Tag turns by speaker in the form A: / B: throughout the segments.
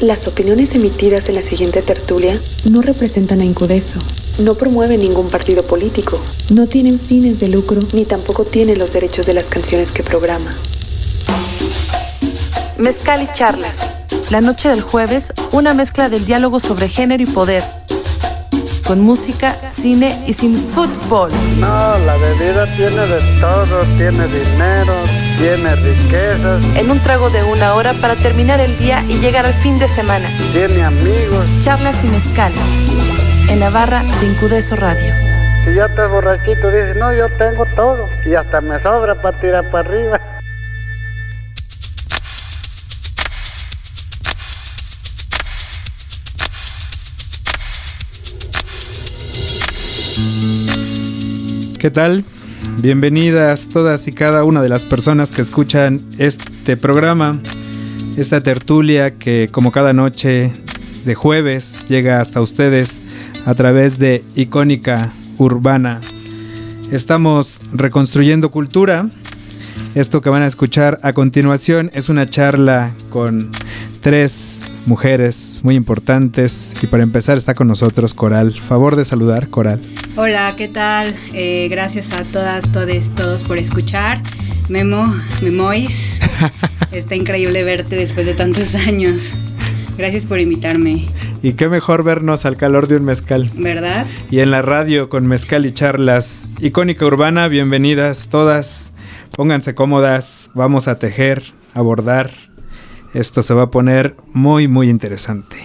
A: Las opiniones emitidas en la siguiente tertulia
B: no representan a Incudeso,
A: no promueven ningún partido político,
B: no tienen fines de lucro,
A: ni tampoco tienen los derechos de las canciones que programa.
C: Mezcal y charlas. La noche del jueves, una mezcla del diálogo sobre género y poder. Con música, cine y sin fútbol.
D: No, la bebida tiene de todo, tiene dinero, tiene riquezas,
C: En un trago de una hora para terminar el día y llegar al fin de semana.
D: tiene amigos.
C: Charlas y mezcal. En la barra de Incudeso Radio.
D: Si ya estás borrachito, dices, no, yo tengo todo. Y hasta me sobra para tirar para arriba.
E: ¿Qué tal? Bienvenidas todas y cada una de las personas que escuchan este programa, esta tertulia que como cada noche de jueves llega hasta ustedes a través de Icónica Urbana. Estamos reconstruyendo cultura. Esto que van a escuchar a continuación es una charla con tres mujeres muy importantes y para empezar está con nosotros Coral. Favor de saludar, Coral.
F: Hola, ¿qué tal? Eh, gracias a todas, todes, todos por escuchar. Memo, Memois, está increíble verte después de tantos años. Gracias por invitarme,
E: Y qué mejor vernos al calor de un mezcal.
F: ¿verdad?
E: Y en la radio con mezcal y charlas. Icónica Urbana, bienvenidas todas. Pónganse cómodas, vamos a tejer, a bordar. Esto se va a poner muy, muy interesante.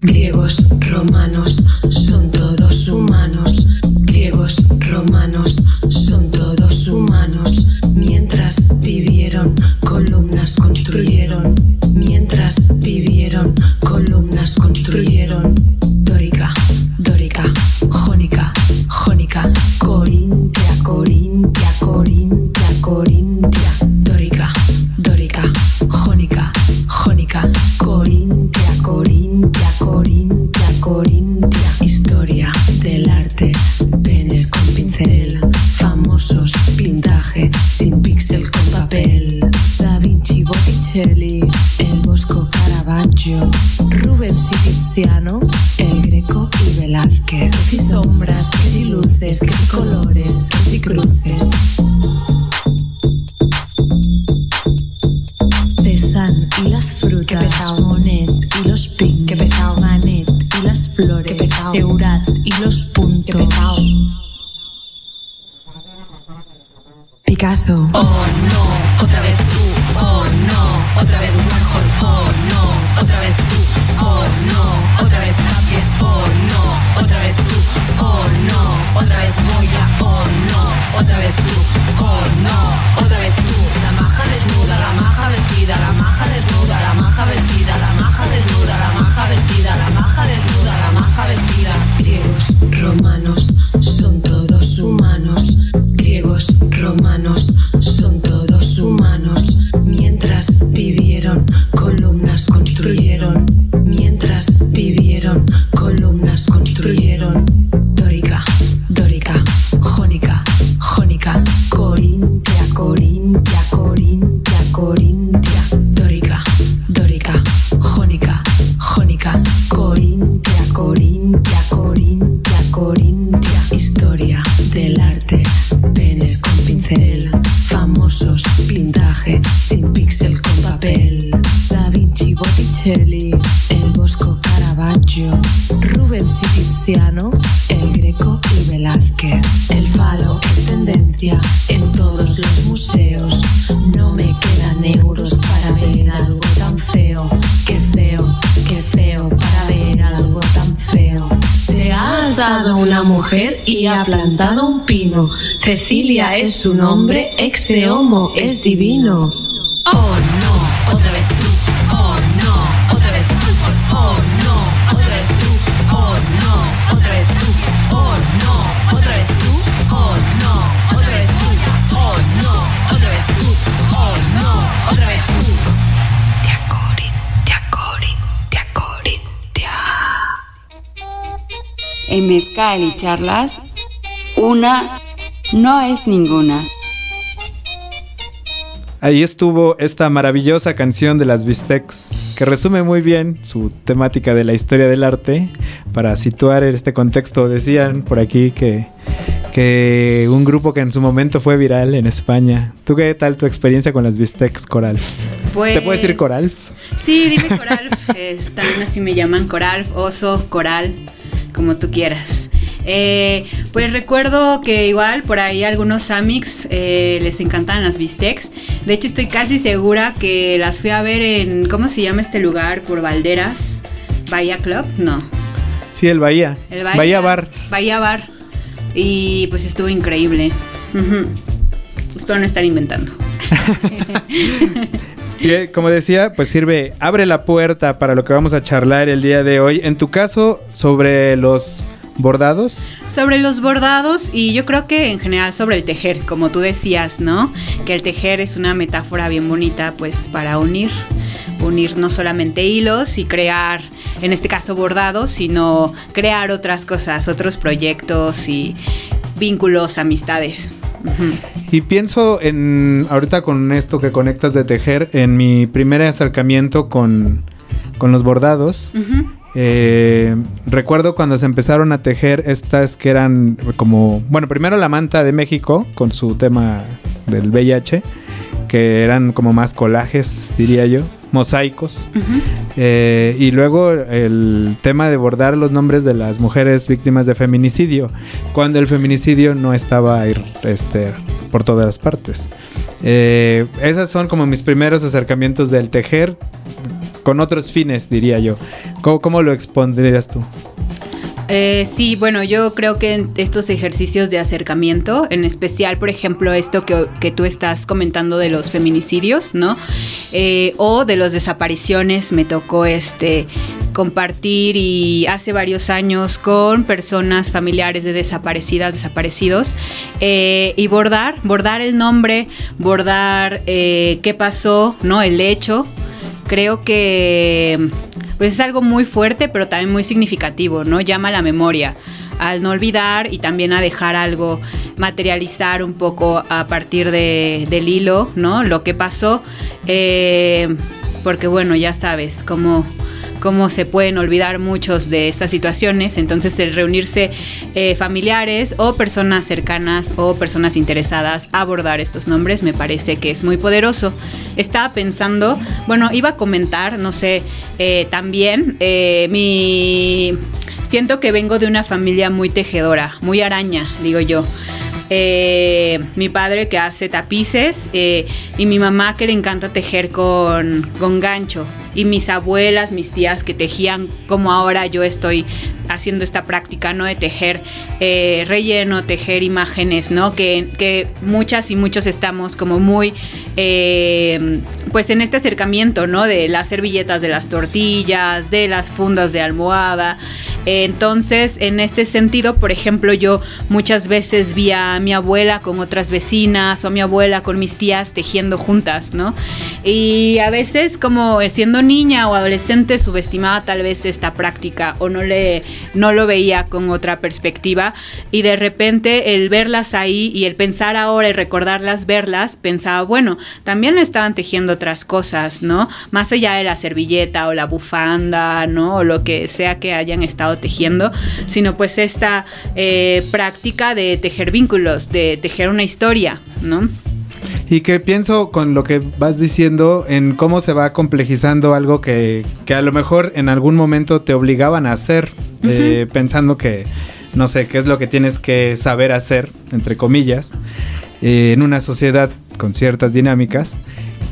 G: Griegos, romanos, mujer y ha plantado un pino. Cecilia es su nombre, ex de homo es divino.
H: Oh no, otra vez tú. Oh no, otra vez tú. Oh no, otra vez tú. Oh no, otra vez tú. Oh no, otra vez tú. Oh no, otra vez tú. Oh no, otra vez tú. Oh no, otra vez tú.
G: Tia Corin, tia Corin, tia Corin, tia.
I: En mezcal y charlas, una no es ninguna.
E: ahí estuvo esta maravillosa canción de las Bistecs que resume muy bien su temática de la historia del arte. Para situar este contexto, decían por aquí que, que un grupo que en su momento fue viral en España. ¿Tú qué tal tu experiencia con las Bistecs, Coralf?
F: Pues,
E: ¿Te puedes decir Coralf?
F: Sí, dime Coralf. es, también así me llaman Coralf, oso, coral, como tú quieras. Eh, pues recuerdo que igual por ahí algunos Amix eh, les encantan las bistecs. De hecho, estoy casi segura que las fui a ver en. ¿Cómo se llama este lugar? Por Valderas. Bahía Club, no.
E: Sí, el Bahía.
F: El
E: Bahía, Bar.
F: Bahía Bar. Y pues estuvo increíble. Espero no estar inventando.
E: Y, eh, como decía, pues sirve, abre la puerta para lo que vamos a charlar el día de hoy. En tu caso, sobre los bordados.
F: Sobre los bordados y yo creo que en general sobre el tejer, como tú decías, ¿no? Que el tejer es una metáfora bien bonita pues para unir, unir no solamente hilos y crear, en este caso bordados, sino crear otras cosas, otros proyectos y vínculos, amistades.
E: Y pienso en, ahorita con esto que conectas de tejer, en mi primer acercamiento con, con los bordados. Eh, recuerdo cuando se empezaron a tejer estas que eran como, bueno, primero la manta de México con su tema del VIH, que eran como más colajes, diría yo, mosaicos. Eh, y luego el tema de bordar los nombres de las mujeres víctimas de feminicidio, cuando el feminicidio no estaba este, por todas las partes. Eh, esas son como mis primeros acercamientos del tejer con otros fines, diría yo. ¿Cómo, cómo lo expondrías tú?
F: Eh, sí, bueno, yo creo que estos ejercicios de acercamiento, en especial, por ejemplo, esto que, que tú estás comentando de los feminicidios, ¿no? Eh, o de las desapariciones, me tocó este compartir y hace varios años con personas familiares de desaparecidas, desaparecidos, eh, y bordar, bordar el nombre, bordar eh, qué pasó, ¿no? El hecho. Creo que pues es algo muy fuerte, pero también muy significativo, ¿no? Llama a la memoria al no olvidar y también a dejar algo, materializar un poco a partir de, del hilo, ¿no? Lo que pasó, eh, porque bueno, ya sabes cómo, cómo se pueden olvidar muchos de estas situaciones, entonces el reunirse eh, familiares o personas cercanas o personas interesadas a abordar estos nombres me parece que es muy poderoso. Estaba pensando, bueno, iba a comentar, no sé, eh, también eh, mi... Siento que vengo de una familia muy tejedora, muy araña, digo yo. Mi padre que hace tapices y mi mamá que le encanta tejer con, con gancho. Y mis abuelas, mis tías que tejían como ahora yo estoy haciendo esta práctica, ¿no? De tejer eh, relleno, tejer imágenes, ¿no? Que, que, muchas y muchos estamos como muy, eh, pues en este acercamiento, ¿no? De las servilletas de las tortillas, de las fundas de almohada. Entonces, en este sentido, por ejemplo, yo muchas veces vi a mi abuela con otras vecinas o a mi abuela con mis tías tejiendo juntas, ¿no? Y a veces como siendo niña o adolescente subestimaba tal vez esta práctica o no le no lo veía con otra perspectiva y de repente el verlas ahí y el pensar ahora y recordarlas verlas pensaba bueno también estaban tejiendo otras cosas no más allá de la servilleta o la bufanda no o lo que sea que hayan estado tejiendo sino pues esta eh, práctica de tejer vínculos de tejer una historia no
E: y que pienso con lo que vas diciendo en cómo se va complejizando algo que, que a lo mejor en algún momento te obligaban a hacer, uh -huh. eh, pensando que, no sé, qué es lo que tienes que saber hacer, entre comillas, eh, en una sociedad con ciertas dinámicas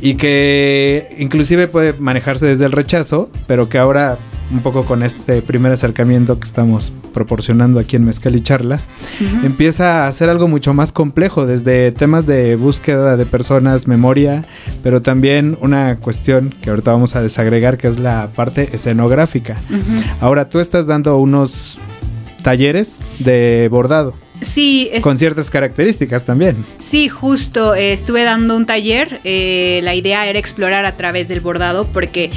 E: y que inclusive puede manejarse desde el rechazo, pero que ahora un poco con este primer acercamiento que estamos proporcionando aquí en Mezcal y Charlas, uh -huh. empieza a ser algo mucho más complejo, desde temas de búsqueda de personas, memoria, pero también una cuestión que ahorita vamos a desagregar, que es la parte escenográfica. Uh -huh. Ahora, tú estás dando unos talleres de bordado.
F: Sí,
E: es... con ciertas características también.
F: Sí, justo, eh, estuve dando un taller, eh, la idea era explorar a través del bordado porque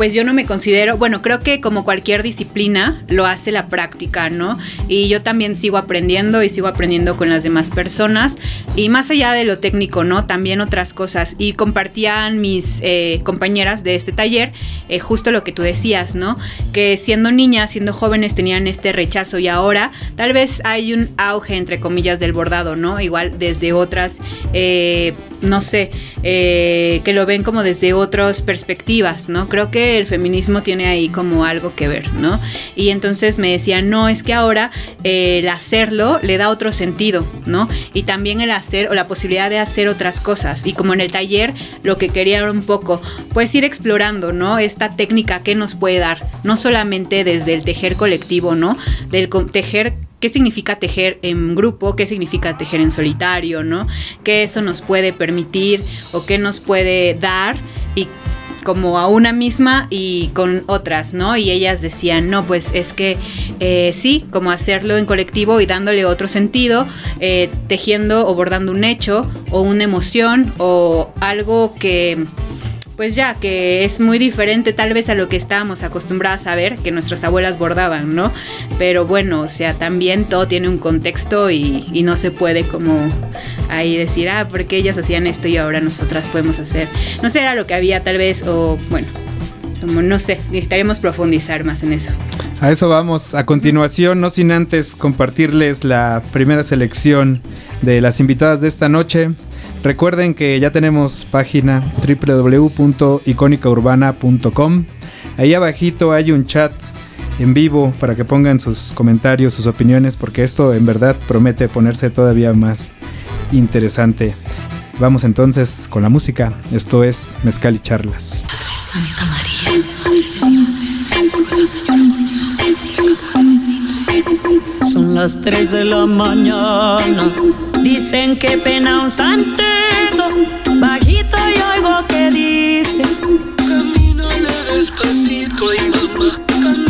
F: pues yo no me considero, bueno, creo que como cualquier disciplina lo hace la práctica, ¿no? Y yo también sigo aprendiendo y sigo aprendiendo con las demás personas y más allá de lo técnico, ¿no? También otras cosas. Y compartían mis eh, compañeras de este taller eh, justo lo que tú decías, ¿no? Que siendo niñas, siendo jóvenes tenían este rechazo y ahora tal vez hay un auge, entre comillas, del bordado, ¿no? Igual desde otras, eh, no sé, que lo ven como desde otras perspectivas, ¿no? Creo que el feminismo tiene ahí como algo que ver, ¿no? Y entonces me decían, no, es que ahora el hacerlo le da otro sentido, ¿no? Y también el hacer o la posibilidad de hacer otras cosas. Y como en el taller, lo que quería era un poco, pues ir explorando, ¿no? Esta técnica que nos puede dar, no solamente desde el tejer colectivo, ¿no? Del tejer qué significa tejer en grupo, qué significa tejer en solitario, ¿no? Qué eso nos puede permitir o qué nos puede dar y como a una misma y con otras, ¿no? Y ellas decían, no, pues es que eh, sí, como hacerlo en colectivo y dándole otro sentido, eh, tejiendo o bordando un hecho o una emoción o algo que pues ya que es muy diferente tal vez a lo que estábamos acostumbradas a ver que nuestras abuelas bordaban, ¿no? Pero bueno, o sea, también todo tiene un contexto y, no se puede como ahí decir, ah, porque ellas hacían esto y ahora nosotras podemos hacer. No sé, era lo que había tal vez, o bueno, como no sé, necesitaríamos profundizar más en eso.
E: A eso vamos. A continuación, no sin antes compartirles la primera selección de las invitadas de esta noche. Recuerden que ya tenemos página www.icónicaurbana.com. Ahí abajito hay un chat en vivo para que pongan sus comentarios, sus opiniones, porque esto en verdad promete ponerse todavía más interesante. Vamos entonces con la música. Esto es Mezcal y Charlas.
J: Son las 3 de la mañana. Dicen que pena un santeto, bajito y oigo que dice:
H: Camínale despacito, ay mamá,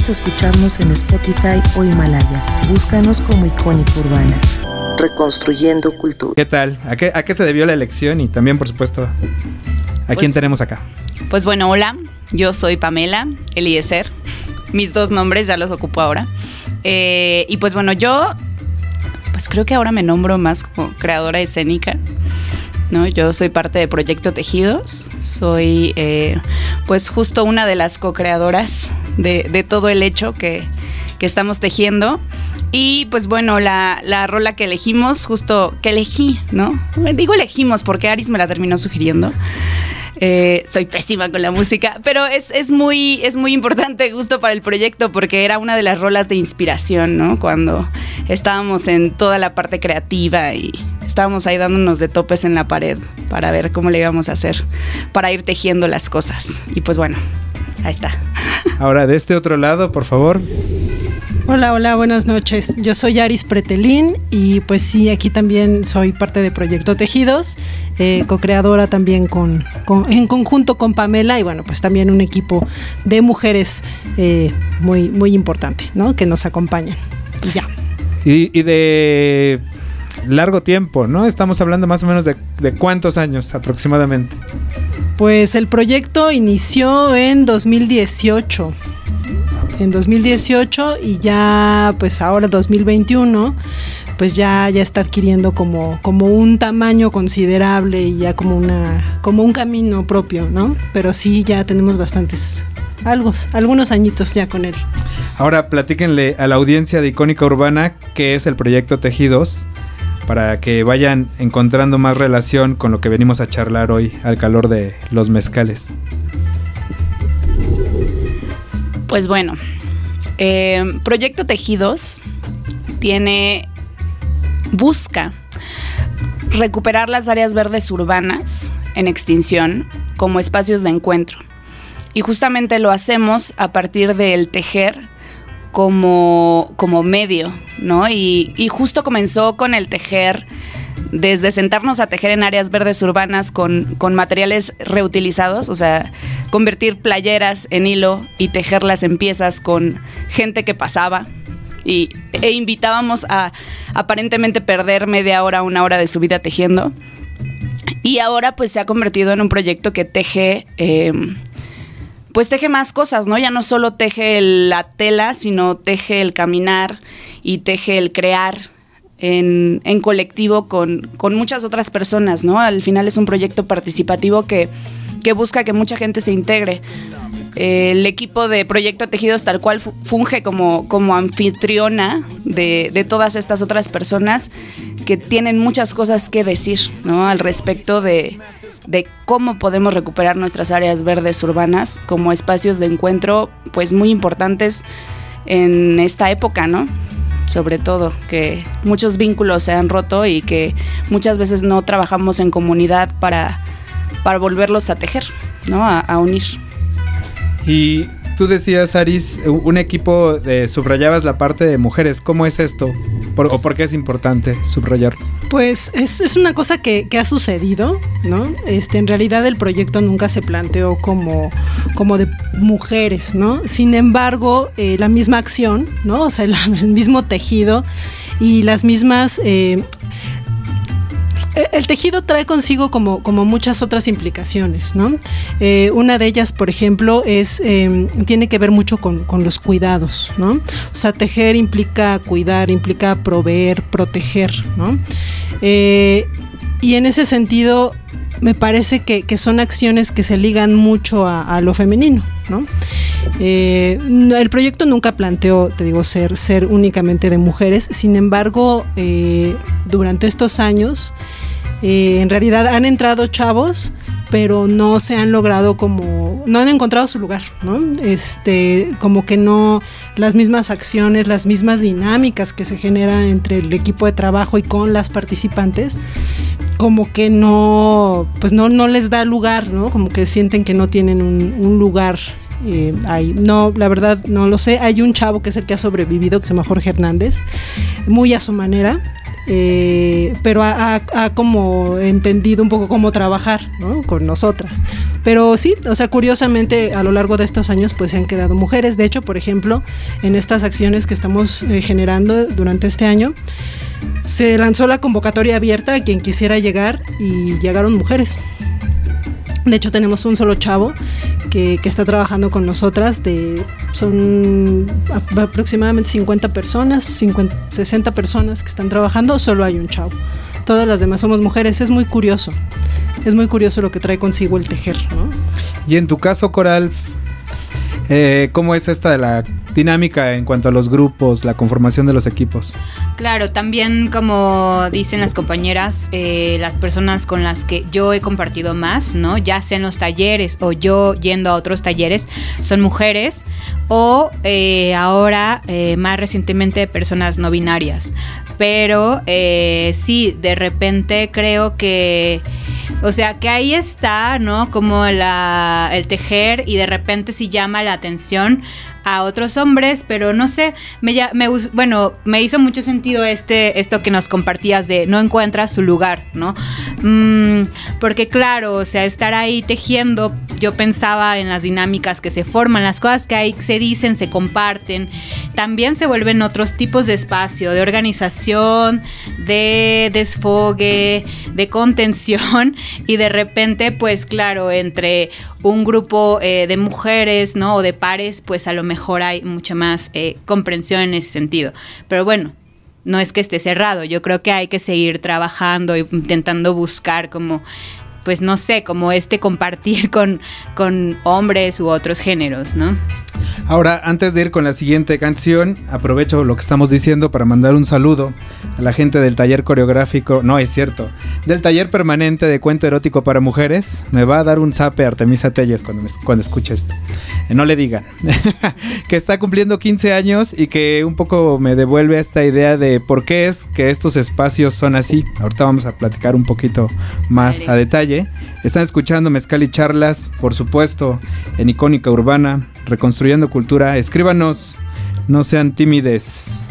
K: olvides escucharnos en Spotify o Himalaya. Búscanos como Icónica Urbana. Reconstruyendo cultura.
E: ¿Qué tal? ¿A qué, ¿A qué se debió la elección? Y también, por supuesto, ¿a quién tenemos acá?
L: Pues bueno, hola, yo soy Pamela Eliezer. Mis dos nombres ya los ocupo ahora. Eh, y pues bueno, yo pues creo que ahora me nombro más como creadora escénica. ¿No? Yo soy parte de Proyecto Tejidos, soy eh, pues justo una de las co-creadoras de, de todo el hecho que, que estamos tejiendo. Y pues bueno, la, la, rola que elegimos, justo que elegí, ¿no? Digo elegimos porque Aris me la terminó sugiriendo. Eh, soy pésima con la música, pero es, es, muy, es muy importante justo para el proyecto porque era una de las rolas de inspiración, ¿no? Cuando estábamos en toda la parte creativa y estábamos ahí dándonos de topes en la pared para ver cómo le íbamos a hacer para ir tejiendo las cosas. Y pues bueno, ahí está.
E: Ahora, de este otro lado, por favor.
M: Hola, hola, buenas noches. Yo soy Aris Pretelín y pues sí, aquí también soy parte de Proyecto Tejidos, eh, co-creadora también con, con, en conjunto con Pamela y bueno, pues también un equipo de mujeres eh, muy, muy importante, ¿no? Que nos acompañan. Y ya.
E: Y, y, de largo tiempo, ¿no? Estamos hablando más o menos de, de cuántos años aproximadamente.
M: Pues el proyecto inició en 2018 en 2018 y ya pues ahora 2021 pues ya, ya está adquiriendo como, como un tamaño considerable y ya como una como un camino propio, ¿no? Pero sí ya tenemos bastantes algo, algunos añitos ya con él.
E: Ahora platíquenle a la audiencia de Icónica Urbana qué es el proyecto Tejidos para que vayan encontrando más relación con lo que venimos a charlar hoy al calor de los mezcales.
L: Pues bueno, eh, Proyecto Tejidos tiene, busca recuperar las áreas verdes urbanas en extinción como espacios de encuentro. Y justamente lo hacemos a partir del tejer como, como medio, ¿no? Y, y justo comenzó con el tejer desde sentarnos a tejer en áreas verdes urbanas con, con, materiales reutilizados, o sea, convertir playeras en hilo y tejerlas en piezas con gente que pasaba. Y, e invitábamos a aparentemente perder media hora, una hora de su vida tejiendo. Y ahora pues se ha convertido en un proyecto que teje... Eh, pues teje más cosas, ¿no? Ya no solo teje la tela, sino teje el caminar y teje el crear en, colectivo con, con, muchas otras personas, ¿no? Al final es un proyecto participativo que, que busca que mucha gente se integre. Eh, el equipo de Proyecto Tejidos tal cual funge como, como anfitriona de, de, todas estas otras personas que tienen muchas cosas que decir, ¿no? Al respecto de, de cómo podemos recuperar nuestras áreas verdes urbanas como espacios de encuentro, pues muy importantes en esta época, ¿no? Sobre todo, que muchos vínculos se han roto y que muchas veces no trabajamos en comunidad para, para volverlos a tejer, ¿no? A, unir.
E: Y tú decías, Aris, un equipo de subrayabas la parte de mujeres. ¿Cómo es esto? ¿Por, ¿O por qué es importante subrayarlo?
M: Pues es, es una cosa que, que, ha sucedido, ¿no? Este, en realidad el proyecto nunca se planteó como, como de mujeres, ¿no? Sin embargo, eh, la misma acción, ¿no? O sea, el, el mismo tejido y las mismas eh, el tejido trae consigo como, como muchas otras implicaciones, ¿no? Eh, una de ellas, por ejemplo, es eh, tiene que ver mucho con, con, los cuidados, ¿no? O sea, tejer implica cuidar, implica proveer, proteger, ¿no? Eh, y en ese sentido, me parece que, que, son acciones que se ligan mucho a, lo femenino, ¿no? Eh, el proyecto nunca planteó, te digo, ser, ser únicamente de mujeres, sin embargo, eh, durante estos años, eh, en realidad han entrado chavos, pero no se han logrado como, no han encontrado su lugar, ¿no? Este, como que no, las mismas acciones, las mismas dinámicas que se generan entre el equipo de trabajo y con las participantes, como que no, pues no, no les da lugar, ¿no? Como que sienten que no tienen un, un lugar eh, hay, no, la verdad no lo sé. Hay un chavo que es el que ha sobrevivido, que se llama Jorge Hernández, muy a su manera. eh, pero ha, ha- ha como entendido un poco cómo trabajar ¿no? con nosotras. Pero sí, o sea, curiosamente a lo largo de estos años pues se han quedado mujeres. De hecho, por ejemplo, en estas acciones que estamos eh, generando durante este año, se lanzó la convocatoria abierta a quien quisiera llegar y llegaron mujeres. De hecho, tenemos un solo chavo que, está trabajando con nosotras. De, son aproximadamente 50 personas, 50, 60 personas que están trabajando, solo hay un chavo. Todas las demás somos mujeres. Es muy curioso. Es muy curioso lo que trae consigo el tejer, ¿no?
E: Y en tu caso, Coral, eh, ¿cómo es esta de la dinámica en cuanto a los grupos, la conformación de los equipos?
F: Claro, también como dicen las compañeras, eh, las personas con las que yo he compartido más, ¿no? Ya sea en los talleres o yo yendo a otros talleres, son mujeres o eh, ahora eh, más recientemente personas no binarias. Pero sí, de repente creo que, o sea, que ahí está, ¿no? Como la, el tejer y de repente sí llama la atención a otros hombres, pero no sé, me, me bueno, me hizo mucho sentido este, esto que nos compartías de no encuentras su lugar, ¿no? Mm, porque claro, o sea, estar ahí tejiendo, yo pensaba en las dinámicas que se forman, las cosas que ahí se dicen, se comparten, también se vuelven otros tipos de espacio, de organización, de desfogue, de contención y de repente, pues claro, entre un grupo eh, de mujeres, ¿no? O de pares, pues a lo mejor hay mucha más eh, comprensión en ese sentido. Pero bueno, no es que esté cerrado, yo creo que hay que seguir trabajando e intentando buscar como, pues no sé, como este compartir con, con hombres u otros géneros, ¿no?
E: Ahora, antes de ir con la siguiente canción, aprovecho lo que estamos diciendo para mandar un saludo a la gente del taller coreográfico, no es cierto, del taller permanente de cuento erótico para mujeres. Me va a dar un zape Artemisa Telles cuando, me- cuando escuche esto. Eh, no le digan. que está cumpliendo 15 años y que un poco me devuelve esta idea de por qué es que estos espacios son así. Ahorita vamos a platicar un poquito más a detalle. Están escuchando Mezcal y Charlas, por supuesto, en Icónica Urbana, Reconstruyendo Cultura. Escríbanos, no sean tímides.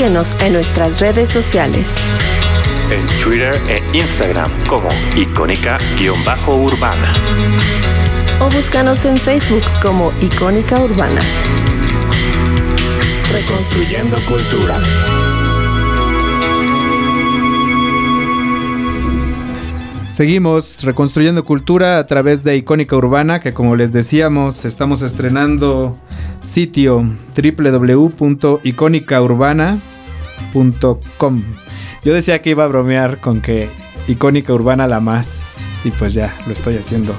K: Síguenos en nuestras redes sociales.
N: En Twitter e Instagram como icónica-urbana.
K: O búscanos en Facebook como Icónica Urbana.
N: Reconstruyendo cultura.
E: Seguimos reconstruyendo cultura a través de Icónica Urbana, que como les decíamos, estamos estrenando sitio www.icónicaurbana.com. Yo decía que iba a bromear con que Icónica Urbana la más, y pues ya lo estoy haciendo.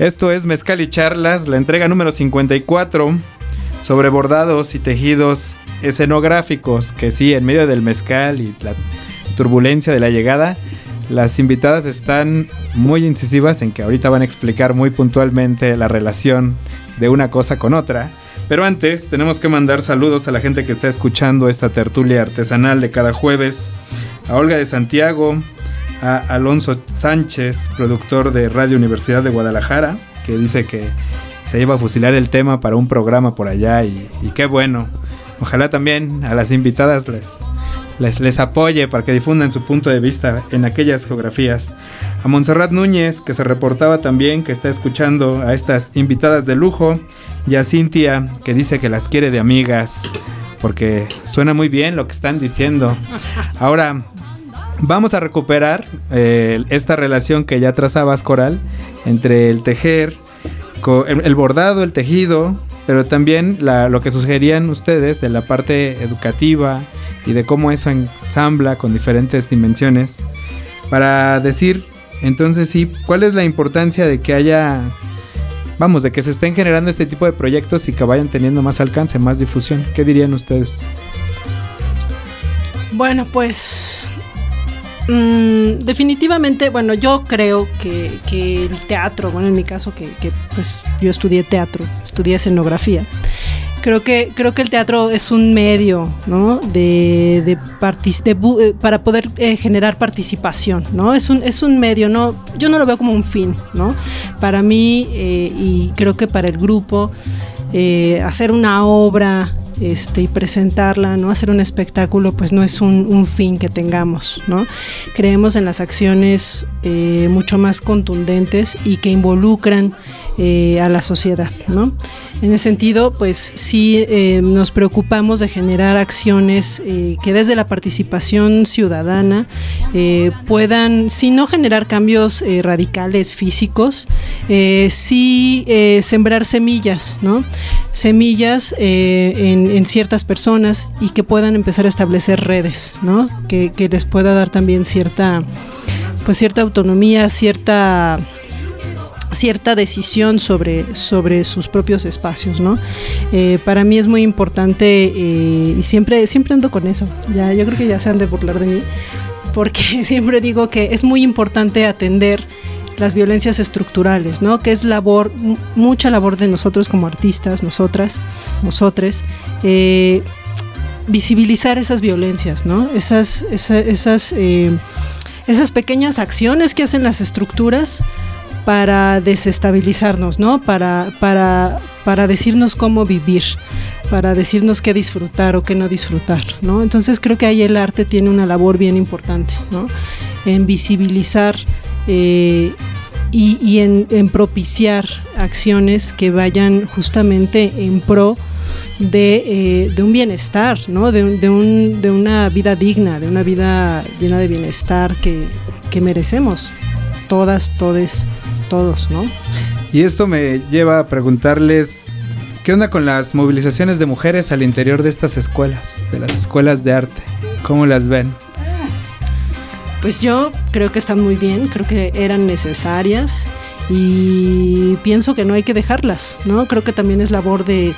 E: Esto es Mezcal y Charlas, la entrega número 54 sobre bordados y tejidos escenográficos, que sí, en medio del mezcal y la turbulencia de la llegada, las invitadas están muy incisivas en que ahorita van a explicar muy puntualmente la relación de una cosa con otra. Pero antes tenemos que mandar saludos a la gente que está escuchando esta tertulia artesanal de cada jueves. A Olga de Santiago, a Alonso Sánchez, productor de Radio Universidad de Guadalajara, que dice que se iba a fusilar el tema para un programa por allá y, y qué bueno. Ojalá también a las invitadas les, les, les, apoye para que difundan su punto de vista en aquellas geografías. A Montserrat Núñez, que se reportaba también que está escuchando a estas invitadas de lujo. Y a Cintia, que dice que las quiere de amigas, porque suena muy bien lo que están diciendo. Ahora, vamos a recuperar eh, esta relación que ya trazabas, Coral, entre el tejer, el, bordado, el tejido, pero también la, lo que sugerían ustedes de la parte educativa y de cómo eso ensambla con diferentes dimensiones para decir entonces sí, cuál es la importancia de que haya, vamos, de que se estén generando este tipo de proyectos y que vayan teniendo más alcance, más difusión. ¿Qué dirían ustedes?
M: Bueno, pues Mm, definitivamente, bueno, yo creo que, que, el teatro, bueno, en mi caso, que, que, pues yo estudié teatro, estudié escenografía. Creo que, creo que el teatro es un medio, ¿no? De, de, de para poder eh, generar participación, ¿no? Es un, es un medio, ¿no? Yo no lo veo como un fin, ¿no? Para mí, eh, y creo que para el grupo, eh, hacer una obra este, y presentarla, ¿no? Hacer un espectáculo, pues no es un, un fin que tengamos, ¿no? Creemos en las acciones eh, mucho más contundentes y que involucran eh, a la sociedad, ¿no? En ese sentido, pues sí eh, nos preocupamos de generar acciones eh, que desde la participación ciudadana eh, puedan, si no generar cambios radicales físicos, sí sembrar semillas, ¿no? Semillas en, en, ciertas personas y que puedan empezar a establecer redes, ¿no? Que, que les pueda dar también cierta, pues cierta autonomía, cierta cierta decisión sobre, sobre sus propios espacios, ¿no? Eh, para mí es muy importante eh, y siempre, siempre ando con eso, ya, yo creo que ya se han de burlar de mí, porque siempre digo que es muy importante atender las violencias estructurales, ¿no? Que es labor, mucha labor de nosotros como artistas, nosotras, nosotres, eh, visibilizar esas violencias, ¿no? Esas, esa, esas, esas pequeñas acciones que hacen las estructuras para desestabilizarnos, ¿no? Para, para, para decirnos cómo vivir, para decirnos qué disfrutar o qué no disfrutar, ¿no? Entonces creo que ahí el arte tiene una labor bien importante, ¿no? En visibilizar eh, y, y en, en, propiciar acciones que vayan justamente en pro de, eh, de un bienestar, ¿no? De, de, un, de, una vida digna, de una vida llena de bienestar que, que merecemos todas, todes, todos, ¿no?
E: Y esto me lleva a preguntarles, ¿qué onda con las movilizaciones de mujeres al interior de estas escuelas, de las escuelas de arte? ¿Cómo las ven?
M: Pues yo creo que están muy bien, creo que eran necesarias y pienso que no hay que dejarlas, ¿no? Creo que también es labor de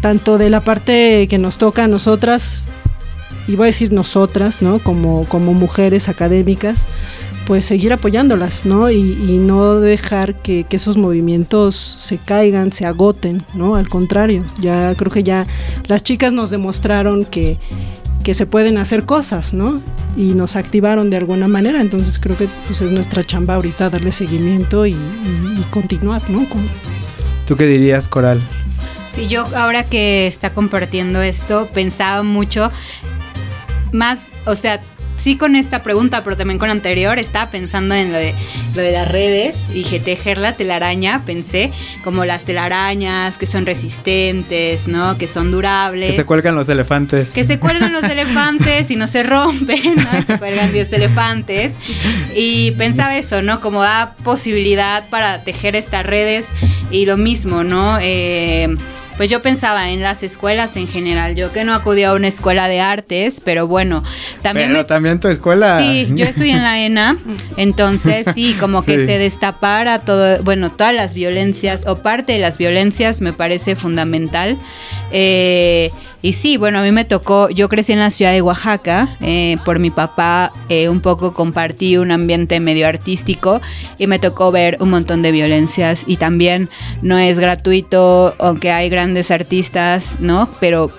M: tanto de la parte que nos toca a nosotras, y voy a decir nosotras, ¿no? Como, como mujeres académicas, pues seguir apoyándolas, ¿no? Y, y no dejar que, que, esos movimientos se caigan, se agoten, ¿no? Al contrario, ya creo que ya las chicas nos demostraron que, que se pueden hacer cosas, ¿no? Y nos activaron de alguna manera, entonces creo que pues, es nuestra chamba ahorita darle seguimiento y, y, y continuar, ¿no? Con...
E: ¿Tú qué dirías, Coral?
F: Sí, yo ahora que está compartiendo esto, pensaba mucho más, o sea, sí con esta pregunta, pero también con la anterior, estaba pensando en lo de, lo de las redes. Dije, tejer la telaraña, pensé, como las telarañas que son resistentes, ¿no? Que son durables.
E: Que se cuelgan los elefantes.
F: Que se cuelgan los elefantes y no se rompen, ¿no? Se cuelgan 10 elefantes. Y pensaba eso, ¿no? Como da posibilidad para tejer estas redes y lo mismo, ¿no? Eh, pues yo pensaba en las escuelas en general. Yo que no acudí a una escuela de artes, pero bueno, también.
E: Pero
F: me...
E: también tu escuela.
F: Sí, yo estoy en la ENA, entonces sí, como que se destapara todo, bueno, todas las violencias o parte de las violencias me parece fundamental. Eh, y sí, bueno, a mí me tocó, yo crecí en la ciudad de Oaxaca, eh, por mi papá eh, un poco compartí un ambiente medio artístico y me tocó ver un montón de violencias y también no es gratuito, aunque hay grandes artistas, ¿no? Pero,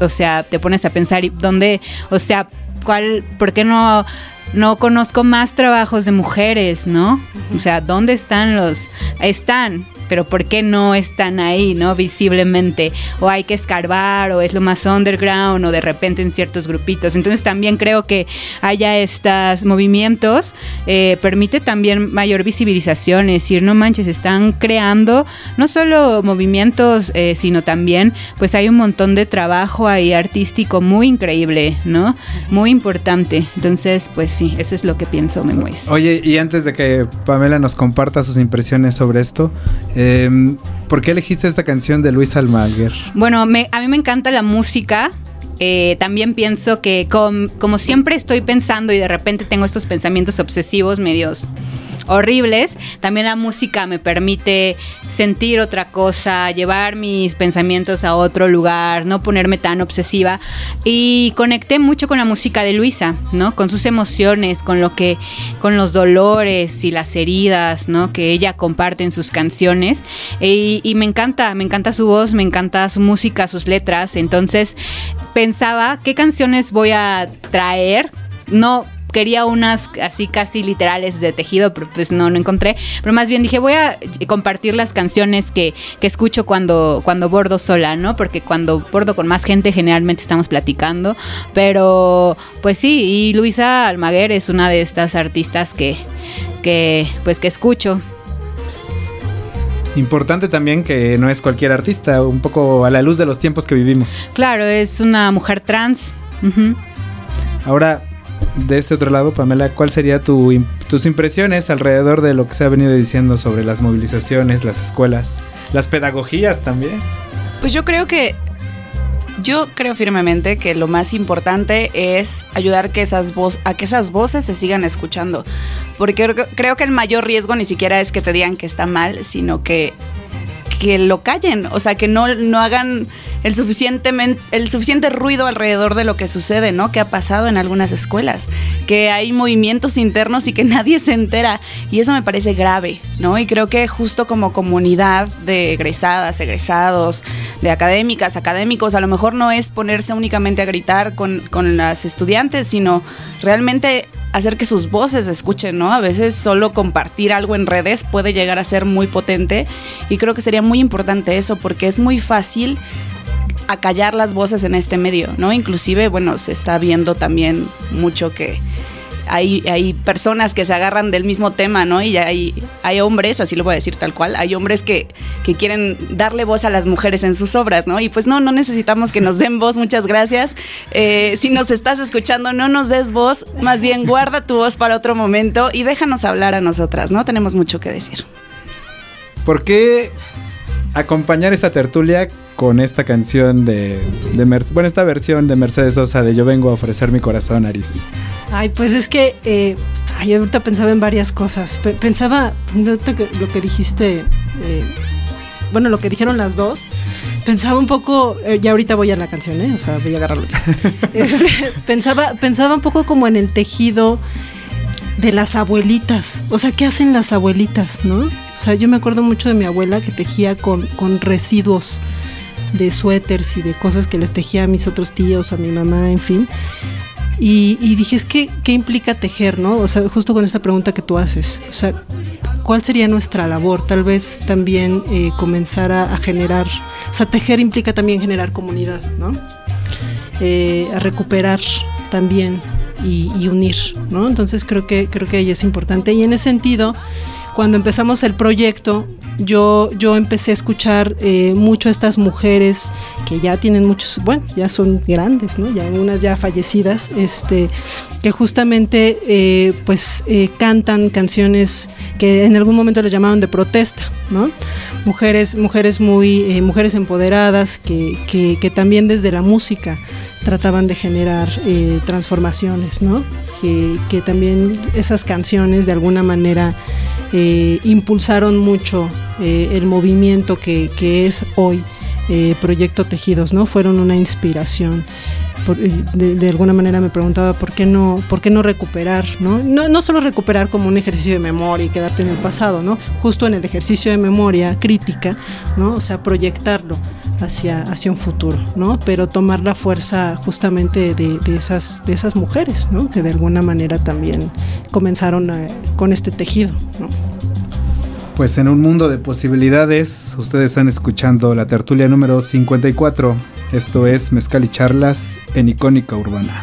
F: o sea, te pones a pensar, ¿dónde, o sea, cuál, por qué no no conozco más trabajos de mujeres, ¿no? O sea, ¿dónde están los? Están, pero ¿por qué no están ahí, no? Visiblemente. O hay que escarbar, o es lo más underground, o de repente en ciertos grupitos. Entonces también creo que haya estos movimientos, eh, permite también mayor visibilización, es decir, no manches, están creando no solo movimientos, eh, sino también, pues hay un montón de trabajo ahí artístico muy increíble, ¿no? Muy importante. Entonces, pues sí, eso es lo que pienso, Memois.
E: Oye, y antes de que Pamela nos comparta sus impresiones sobre esto, eh, ¿por qué elegiste esta canción de Luis Almaguer?
F: Bueno, a mí me encanta la música. Eh, también pienso que com, como siempre estoy pensando y de repente tengo estos pensamientos obsesivos medios horribles, también la música me permite sentir otra cosa, llevar mis pensamientos a otro lugar, no ponerme tan obsesiva y conecté mucho con la música de Luisa, ¿no? Con sus emociones, con lo que con los dolores y las heridas, ¿no? que ella comparte en sus canciones y, y me encanta, me encanta su voz, me encanta su música, sus letras, entonces pensaba qué canciones voy a traer no quería unas así casi literales de tejido, pero pues no, no encontré. Pero más bien dije, voy a compartir las canciones que, que escucho cuando, cuando bordo sola, ¿no? Porque cuando bordo con más gente generalmente estamos platicando. Pero pues sí, y Luisa Almaguer es una de estas artistas que, que pues que escucho.
E: Importante también que no es cualquier artista, un poco a la luz de los tiempos que vivimos.
F: Claro, es una mujer trans. Uh -huh.
E: Ahora, de este otro lado, Pamela, ¿cuál sería tu, tus impresiones alrededor de lo que se ha venido diciendo sobre las movilizaciones, las escuelas, las pedagogías también?
L: Pues yo creo que yo creo firmemente que lo más importante es ayudar que esas a que esas voces se sigan escuchando. Porque creo que el mayor riesgo ni siquiera es que te digan que está mal, sino que que lo callen, o sea, que no, no hagan el, suficientemente, el suficiente ruido alrededor de lo que sucede, ¿no? Que ha pasado en algunas escuelas, que hay movimientos internos y que nadie se entera. Y eso me parece grave, ¿no? Y creo que justo como comunidad de egresadas, egresados, de académicas, académicos, a lo mejor no es ponerse únicamente a gritar con, con las estudiantes, sino realmente hacer que sus voces escuchen, ¿no? A veces solo compartir algo en redes puede llegar a ser muy potente y creo que sería muy importante eso porque es muy fácil acallar las voces en este medio, ¿no? Inclusive, bueno, se está viendo también mucho que hay, hay, personas que se agarran del mismo tema, ¿no? Y hay, hay hombres, así lo voy a decir tal cual, hay hombres que, que, quieren darle voz a las mujeres en sus obras, ¿no? Y pues no, no necesitamos que nos den voz, muchas gracias. Eh, si nos estás escuchando, no nos des voz, más bien guarda tu voz para otro momento y déjanos hablar a nosotras, ¿no? Tenemos mucho que decir.
E: ¿Por qué acompañar esta tertulia con esta canción de, de Mer- bueno, esta versión de Mercedes Sosa de Yo vengo a ofrecer mi corazón, Aris?
M: Ay, pues es que eh, ay, ahorita pensaba en varias cosas. Pe- pensaba, ahorita que- lo que dijiste, eh, bueno, lo que dijeron las dos, pensaba un poco, eh, ya ahorita voy a la canción, ¿eh? o sea, voy a agarrarlo. Este, pensaba, pensaba un poco como en el tejido de las abuelitas. O sea, ¿qué hacen las abuelitas, no? O sea, yo me acuerdo mucho de mi abuela que tejía con, con residuos de suéteres y de cosas que les tejía a mis otros tíos, a mi mamá, en fin. Y, y dije, es que, ¿qué implica tejer, no? O sea, justo con esta pregunta que tú haces. O sea, ¿cuál sería nuestra labor? Tal vez también eh, comenzar a, generar, o sea, tejer implica también generar comunidad, ¿no? Eh, a recuperar también y, y unir, ¿no? Entonces creo que, creo que ahí es importante. Y en ese sentido, cuando empezamos el proyecto, yo, yo empecé a escuchar eh, mucho a estas mujeres que ya tienen muchos, bueno, ya son grandes, ¿no? Ya unas ya fallecidas, este, que justamente eh, pues eh, cantan canciones que en algún momento les llamaron de protesta, ¿no? Mujeres, mujeres muy, mujeres empoderadas que, que, que también desde la música trataban de generar transformaciones, ¿no? Que, que también esas canciones de alguna manera eh, impulsaron mucho eh, el movimiento que, que es hoy eh, Proyecto Tejidos, ¿no? Fueron una inspiración. Por- de, de alguna manera me preguntaba por qué no, por qué no recuperar, ¿no? ¿no? No solo recuperar como un ejercicio de memoria y quedarte en el pasado, ¿no? Justo en el ejercicio de memoria crítica, ¿no? O sea, proyectarlo hacia, hacia un futuro, ¿no? Pero tomar la fuerza justamente de, de esas, de esas mujeres, ¿no? Que de alguna manera también comenzaron a- con este tejido, ¿no?
E: Pues en un mundo de posibilidades, ustedes están escuchando la tertulia número 54. Esto es Mezcal y Charlas en Icónica Urbana.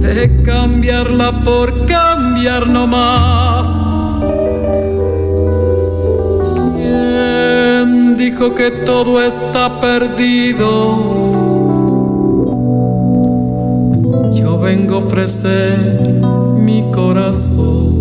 O: De cambiarla por cambiar no más. ¿Quién dijo que todo está perdido? Yo vengo a ofrecer mi corazón.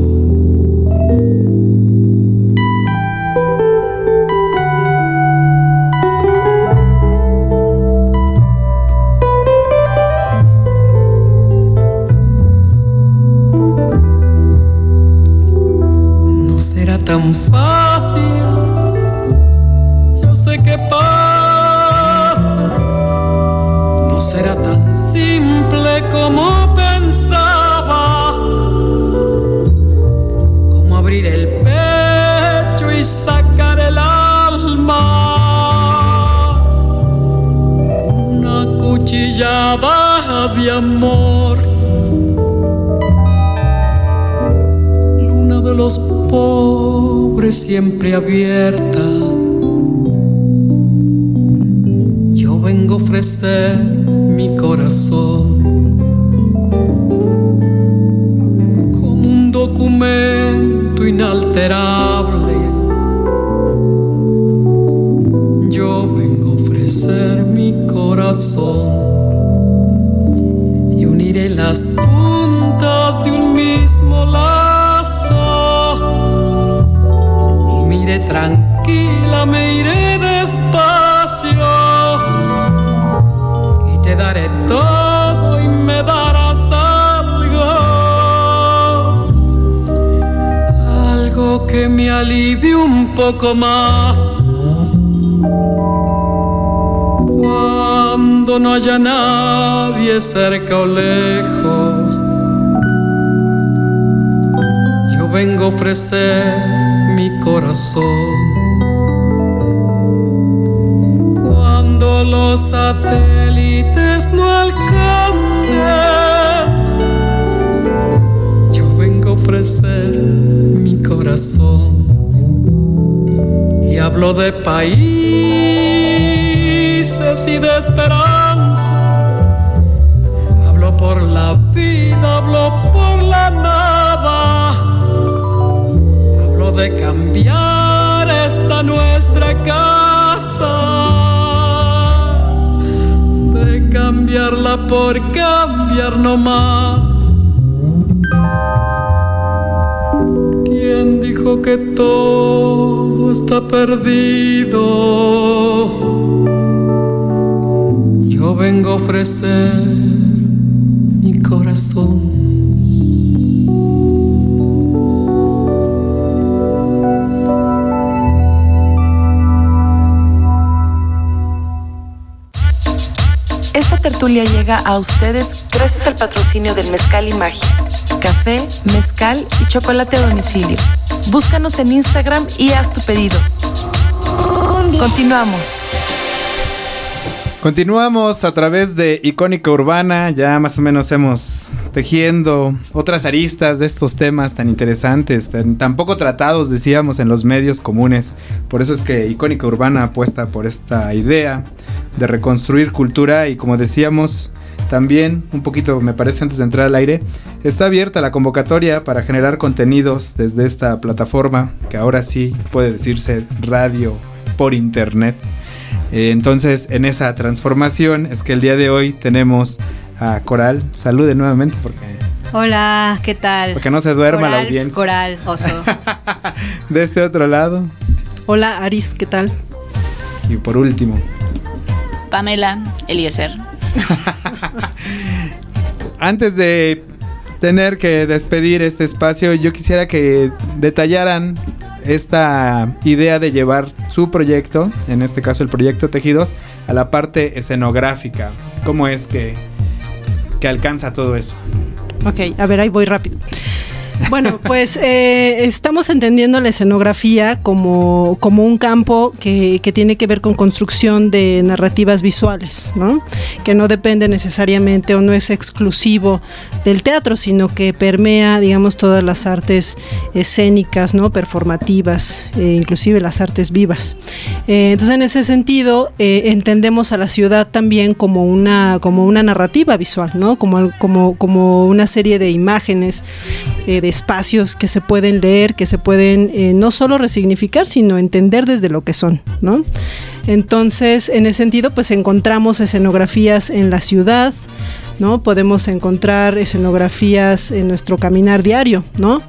O: Más. Cuando no haya nadie cerca o lejos, yo vengo a ofrecer mi corazón. Cuando los satélites no alcancen, yo vengo a ofrecer mi corazón. Hablo de países y de esperanza. Hablo por la vida, hablo por la nada. Hablo de cambiar esta nuestra casa. De cambiarla por cambiar no más. ¿Quién dijo que todo está perdido? Yo vengo a ofrecer mi corazón.
C: Esta tertulia llega a ustedes gracias al patrocinio del Mezcal y Magia. Café, mezcal y chocolate a domicilio. Búscanos en Instagram y haz tu pedido. Continuamos.
E: Continuamos a través de Icónica Urbana, ya más o menos hemos tejiendo otras aristas de estos temas tan interesantes, tan, tan poco tratados, decíamos, en los medios comunes. Por eso es que Icónica Urbana apuesta por esta idea de reconstruir cultura y como decíamos, también, un poquito me parece antes de entrar al aire, está abierta la convocatoria para generar contenidos desde esta plataforma, que ahora sí puede decirse radio por internet. Eh, entonces, en esa transformación es que el día de hoy tenemos a Coral. Salude nuevamente porque...
F: Hola, ¿qué tal?
E: Porque no se duerma
F: Coral,
E: la audiencia.
F: Coral, oso.
E: De este otro lado.
M: Hola, Aris, ¿qué tal?
E: Y por último,
L: Pamela Eliezer.
E: antes de tener que despedir este espacio, yo quisiera que detallaran esta idea de llevar su proyecto, en este caso el proyecto Tejidos, a la parte escenográfica. ¿Cómo es que, que alcanza todo eso?
M: Ok, a ver, ahí voy rápido. Bueno, pues eh, estamos entendiendo la escenografía como, como un campo que, que, tiene que ver con construcción de narrativas visuales, ¿no? Que no depende necesariamente o no es exclusivo del teatro, sino que permea, digamos, todas las artes escénicas, ¿no? Performativas, eh, inclusive las artes vivas. Eh, entonces, en ese sentido, entendemos a la ciudad también como una, como una narrativa visual, ¿no? Como, como, como una serie de imágenes, de espacios que se pueden leer, que se pueden eh, no solo resignificar, sino entender desde lo que son, ¿no? Entonces, en ese sentido, pues encontramos escenografías en la ciudad, ¿no? Podemos encontrar escenografías en nuestro caminar diario, ¿no?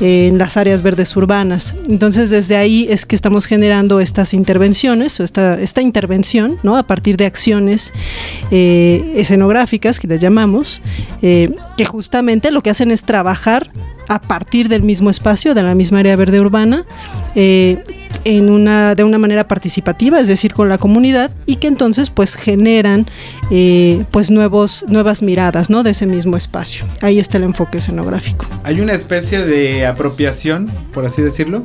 M: En las áreas verdes urbanas. Entonces, desde ahí es que estamos generando estas intervenciones, o esta, intervención, ¿no? A partir de acciones eh, escenográficas, que las llamamos, eh, que justamente lo que hacen es trabajar a partir del mismo espacio, de la misma área verde urbana, eh, en una, de una manera participativa, es decir, con la comunidad, y que entonces pues generan eh, pues nuevos, nuevas miradas ¿no? de ese mismo espacio. Ahí está el enfoque escenográfico.
E: Hay una especie de apropiación, por así decirlo,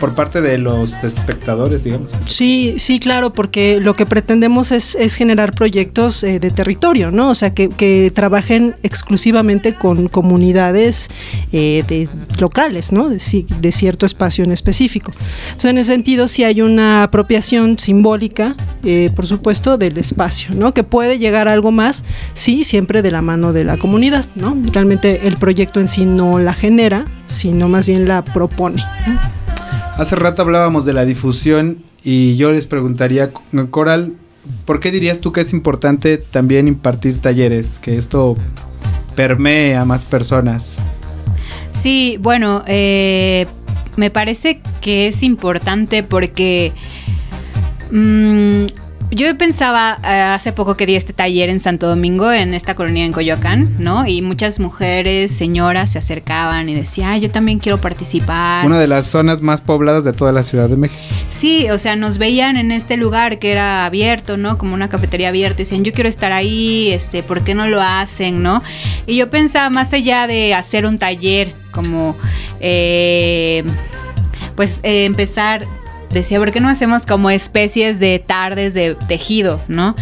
E: por parte de los espectadores, digamos.
M: Sí, sí, claro, porque lo que pretendemos es, es generar proyectos eh, de territorio, ¿no? O sea, que, que trabajen exclusivamente con comunidades eh, de, locales, ¿no? De, de, cierto espacio en específico. Entonces, en ese sentido, sí hay una apropiación simbólica, eh, por supuesto, del espacio, ¿no? Que puede llegar a algo más, sí, siempre de la mano de la comunidad, ¿no? Realmente el proyecto en sí no la genera, sino más bien la propone. ¿no?
E: Hace rato hablábamos de la difusión y yo les preguntaría, Coral, ¿por qué dirías tú que es importante también impartir talleres, que esto permee a más personas?
F: Sí, bueno, eh, me parece que es importante porque mmm, yo pensaba uh, hace poco que di este taller en Santo Domingo, en esta colonia en Coyoacán, ¿no? Y muchas mujeres, señoras se acercaban y decían, Ay, yo también quiero participar.
E: Una de las zonas más pobladas de toda la Ciudad de México.
F: Sí, o sea, nos veían en este lugar que era abierto, ¿no? Como una cafetería abierta. Y decían, yo quiero estar ahí, este, ¿por qué no lo hacen, no? Y yo pensaba, más allá de hacer un taller, como, eh, pues, eh, empezar decía, ¿por qué no hacemos como especies de tardes de tejido, no?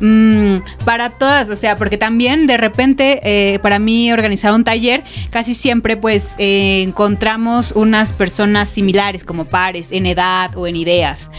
F: Mm, para todas, o sea, porque también de repente eh, para mí organizar un taller, casi siempre pues eh, encontramos unas personas similares como pares en edad o en ideas.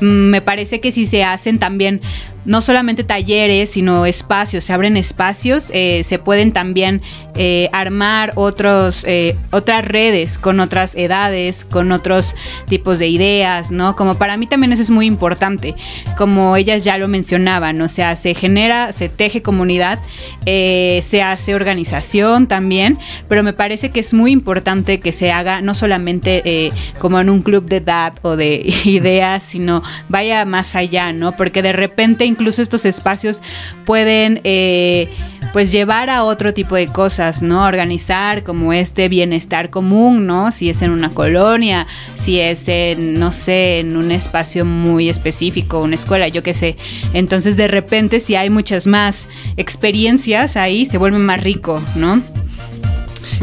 F: Mm, me parece que si se hacen también no solamente talleres, sino espacios, se abren espacios, eh, se pueden también eh, armar otros, eh, otras redes con otras edades, con otros tipos de ideas, ¿no? Como para mí también eso es muy importante, como ellas ya lo mencionaban, o sea, se genera, se teje comunidad, se hace organización también, pero me parece que es muy importante que se haga no solamente como en un club de edad o de ideas, sino vaya más allá, ¿no? Porque de repente incluso estos espacios pueden eh, pues llevar a otro tipo de cosas, ¿no? Organizar como este bienestar común, ¿no? Si es en una colonia, si es en, no sé, en un espacio muy específico, una escuela, yo qué sé. Entonces de repente si hay muchas más experiencias ahí, se vuelve más rico, ¿no?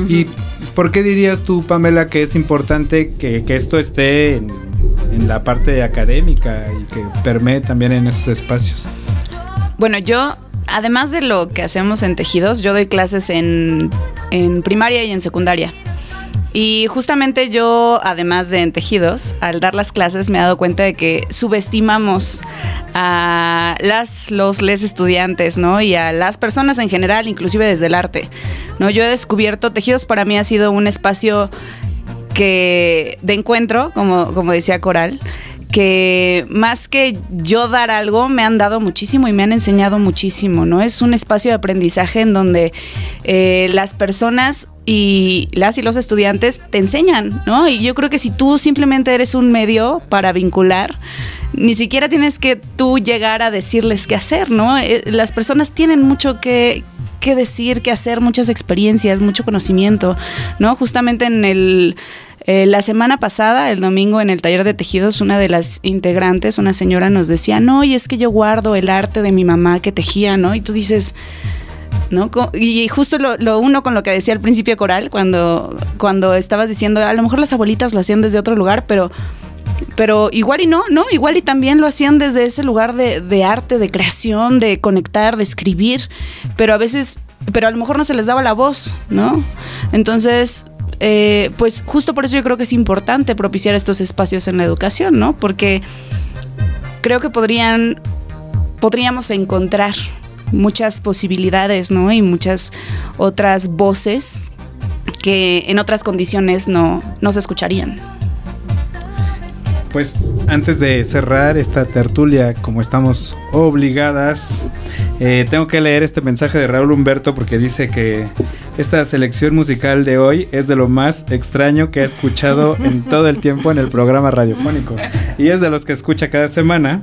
E: ¿Y por qué dirías tú, Pamela, que es importante que, que esto esté en, en, la parte académica y que permee también en esos espacios?
L: Bueno, yo, además de lo que hacemos en tejidos, yo doy clases en, en primaria y en secundaria. Y justamente yo, además de en tejidos, al dar las clases me he dado cuenta de que subestimamos a las, los, les estudiantes, ¿no? Y a las personas en general, inclusive desde el arte, ¿no? Yo he descubierto, tejidos para mí ha sido un espacio que de encuentro, como, como decía Coral, que más que yo dar algo, me han dado muchísimo y me han enseñado muchísimo, ¿no? Es un espacio de aprendizaje en donde eh, las personas y las y los estudiantes te enseñan, ¿no? Y yo creo que si tú simplemente eres un medio para vincular, ni siquiera tienes que tú llegar a decirles qué hacer, ¿no? Eh, las personas tienen mucho que, que decir, que hacer, muchas experiencias, mucho conocimiento, ¿no? Justamente en el eh, la semana pasada, el domingo, en el taller de tejidos, una de las integrantes, una señora, nos decía, no, y es que yo guardo el arte de mi mamá que tejía, ¿no? Y tú dices, ¿no? Y justo lo, lo uno con lo que decía al principio Coral, cuando, cuando estabas diciendo, a lo mejor las abuelitas lo hacían desde otro lugar, pero, pero igual y no, ¿no? Igual y también lo hacían desde ese lugar de arte, de creación, de conectar, de escribir, pero a veces, pero a lo mejor no se les daba la voz, ¿no? Entonces, eh, pues justo por eso yo creo que es importante propiciar estos espacios en la educación, ¿no? Porque creo que podrían, podríamos encontrar muchas posibilidades, ¿no? Y muchas otras voces que en otras condiciones no, no se escucharían.
E: Pues antes de cerrar esta tertulia, como estamos obligadas, eh, tengo que leer este mensaje de Raúl Humberto porque dice que esta selección musical de hoy es de lo más extraño que ha escuchado en todo el tiempo en el programa radiofónico. Y es de los que escucha cada semana.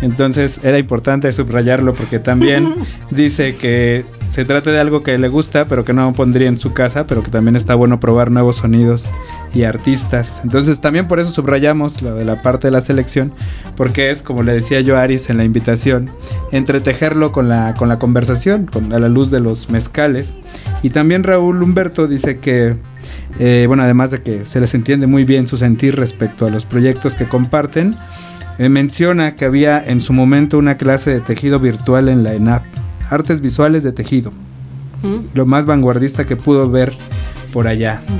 E: Entonces era importante subrayarlo porque también dice que se trata de algo que le gusta, pero que no pondría en su casa, pero que también está bueno probar nuevos sonidos y artistas. Entonces también por eso subrayamos lo de la parte de la selección, porque es, como le decía yo a Aris en la invitación, entretejerlo con la, con la conversación, con, a la luz de los mezcales. Y también Raúl Humberto dice que, eh, bueno, además de que se les entiende muy bien su sentir respecto a los proyectos que comparten, eh, menciona que había en su momento una clase de tejido virtual en la ENAP, artes visuales de tejido, lo más vanguardista que pudo ver por allá.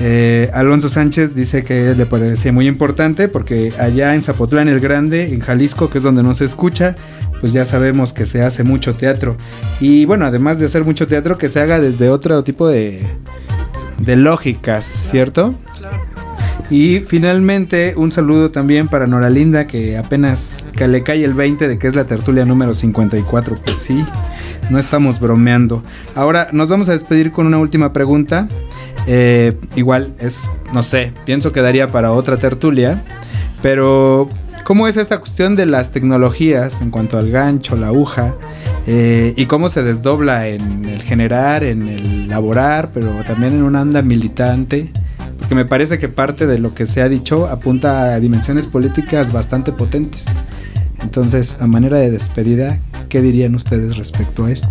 E: Eh, Alonso Sánchez dice que le parecía muy importante porque allá en Zapotlán el Grande, en Jalisco, que es donde no se escucha, pues ya sabemos que se hace mucho teatro. Y bueno, además de hacer mucho teatro, que se haga desde otro tipo de, de lógicas, ¿cierto? Y finalmente un saludo también para Nora Linda, que apenas que le cae el 20 de que es la tertulia número 54. Pues sí, no estamos bromeando. Ahora nos vamos a despedir con una última pregunta. Eh, igual es, no sé, pienso que daría para otra tertulia. Pero, ¿cómo es esta cuestión de las tecnologías en cuanto al gancho, la aguja? eh, y cómo se desdobla en el generar, en el laborar, pero también en una anda militante. Me parece que parte de lo que se ha dicho apunta a dimensiones políticas bastante potentes. Entonces, a manera de despedida, ¿qué dirían ustedes respecto a esto?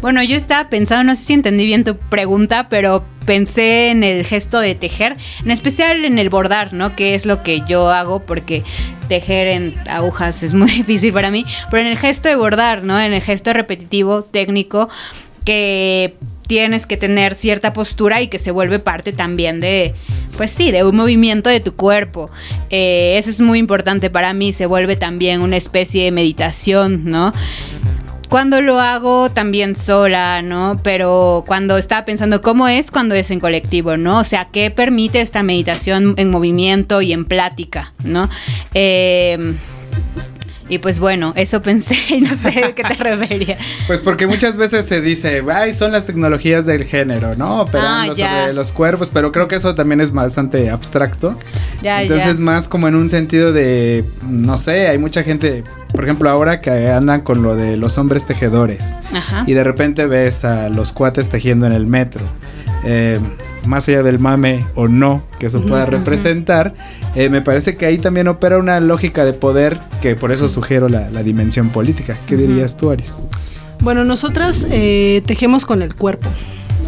F: Bueno, yo estaba pensando, no sé si entendí bien tu pregunta, pero pensé en el gesto de tejer, en especial en el bordar, ¿no? Que es lo que yo hago porque tejer en agujas es muy difícil para mí, pero en el gesto de bordar, ¿no? En el gesto repetitivo, técnico, que tienes que tener cierta postura y que se vuelve parte también de, pues sí, de un movimiento de tu cuerpo. Eh, eso es muy importante para mí, se vuelve también una especie de meditación, ¿no? Cuando lo hago también sola, ¿no? Pero cuando estaba pensando cómo es cuando es en colectivo, ¿no? O sea, ¿qué permite esta meditación en movimiento y en plática, ¿no? Eh, y pues bueno, eso pensé y no sé qué te refería.
E: Pues porque muchas veces se dice, ay, son las tecnologías del género, ¿no? Operando
F: Ah, ya.
E: sobre los cuerpos, pero creo que eso también es bastante abstracto.
F: Ya,
E: Entonces,
F: ya.
E: más como en un sentido de, no sé, hay mucha gente, por ejemplo, ahora que andan con lo de los hombres tejedores.
F: Ajá.
E: Y de repente ves a los cuates tejiendo en el metro. Eh, más allá del mame o no que eso pueda representar, eh, me parece que ahí también opera una lógica de poder que por eso sugiero la, la dimensión política. ¿Qué dirías tú, Aris?
M: Bueno, nosotras eh, tejemos con el cuerpo.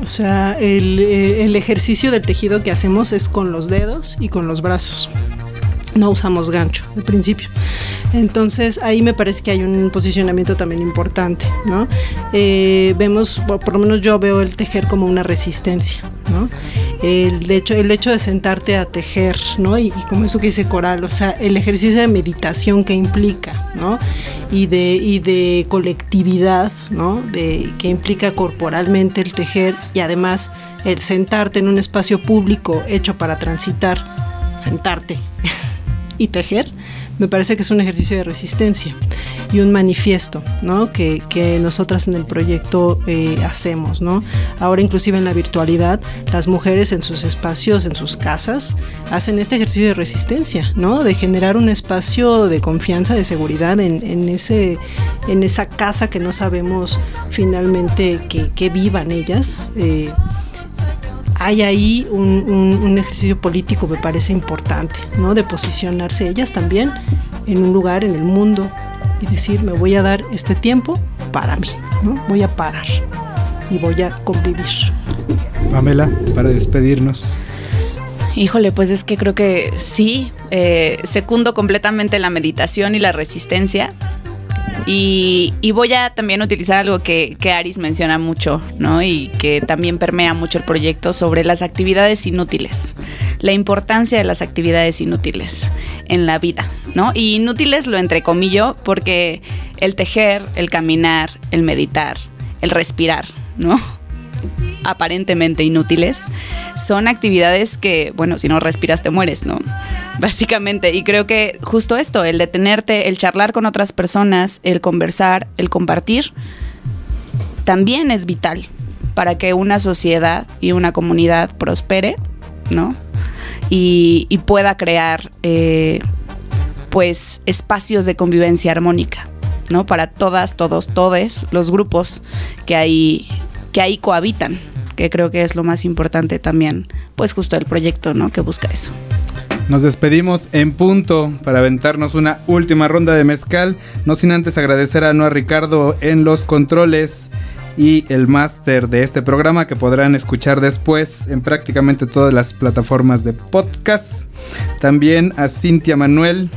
M: O sea, el, eh, el ejercicio del tejido que hacemos es con los dedos y con los brazos. No usamos gancho de principio. Entonces ahí me parece que hay un posicionamiento también importante, ¿no? Eh, vemos, por lo menos yo veo el tejer como una resistencia, ¿no? El hecho, el hecho de sentarte a tejer, ¿no? Y, y como eso que dice Coral, o sea, el ejercicio de meditación que implica, ¿no? Y de, y de colectividad, ¿no? De, que implica corporalmente el tejer y además el sentarte en un espacio público hecho para transitar, sentarte y tejer, me parece que es un ejercicio de resistencia y un manifiesto ¿no? que, que nosotras en el proyecto eh, hacemos. ¿no? Ahora inclusive en la virtualidad, las mujeres en sus espacios, en sus casas, hacen este ejercicio de resistencia, ¿no? de generar un espacio de confianza, de seguridad en, en ese, en esa casa que no sabemos finalmente que, que vivan ellas. eh, hay ahí un, un- un ejercicio político, me parece importante, ¿no? De posicionarse ellas también en un lugar en el mundo y decir, me voy a dar este tiempo para mí, ¿no? Voy a parar y voy a convivir.
E: Pamela, para despedirnos.
L: Híjole, pues es que creo que sí, eh, secundo completamente la meditación y la resistencia. Y, voy a también utilizar algo que, que Aris menciona mucho, ¿no? Y que también permea mucho el proyecto sobre las actividades inútiles. La importancia de las actividades inútiles en la vida, ¿no? Y inútiles lo entrecomillo porque el tejer, el caminar, el meditar, el respirar, ¿no? Aparentemente inútiles, son actividades que, bueno, si no respiras te mueres, ¿no? Básicamente, y creo que justo esto, el detenerte, el charlar con otras personas, el conversar, el compartir, también es vital para que una sociedad y una comunidad prospere, ¿no? Y, pueda crear, eh, pues, espacios de convivencia armónica, ¿no? Para todas, todos, todes los grupos que hay que ahí cohabitan, que creo que es lo más importante también, pues justo el proyecto, ¿no? Que busca eso.
E: Nos despedimos en punto para aventarnos una última ronda de mezcal, no sin antes agradecer a Noa Ricardo en los controles y el máster de este programa que podrán escuchar después en prácticamente todas las plataformas de podcast. También a Cintia Manuel,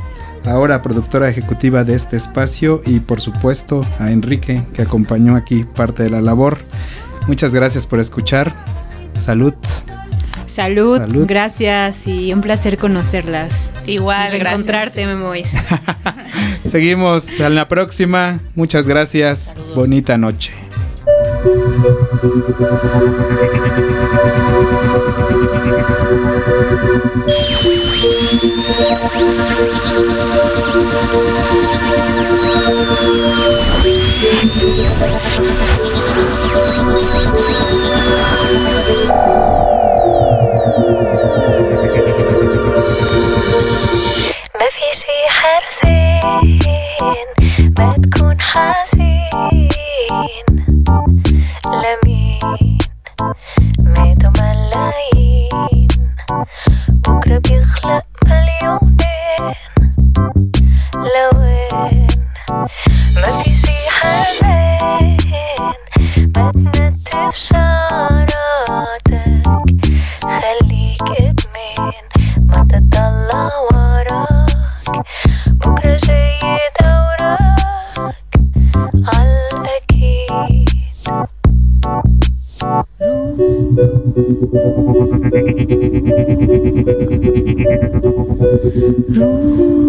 E: ahora productora ejecutiva de este espacio y por supuesto a Enrique que acompañó aquí parte de la labor. Muchas gracias por escuchar. Salud.
P: Salud,
E: Salud.
P: gracias y un placer conocerlas.
L: Igual,
P: y encontrarte, Memois.
E: Seguimos a la próxima. Muchas gracias. Bonita noche.
G: ما تكون حزين
C: Let me 如。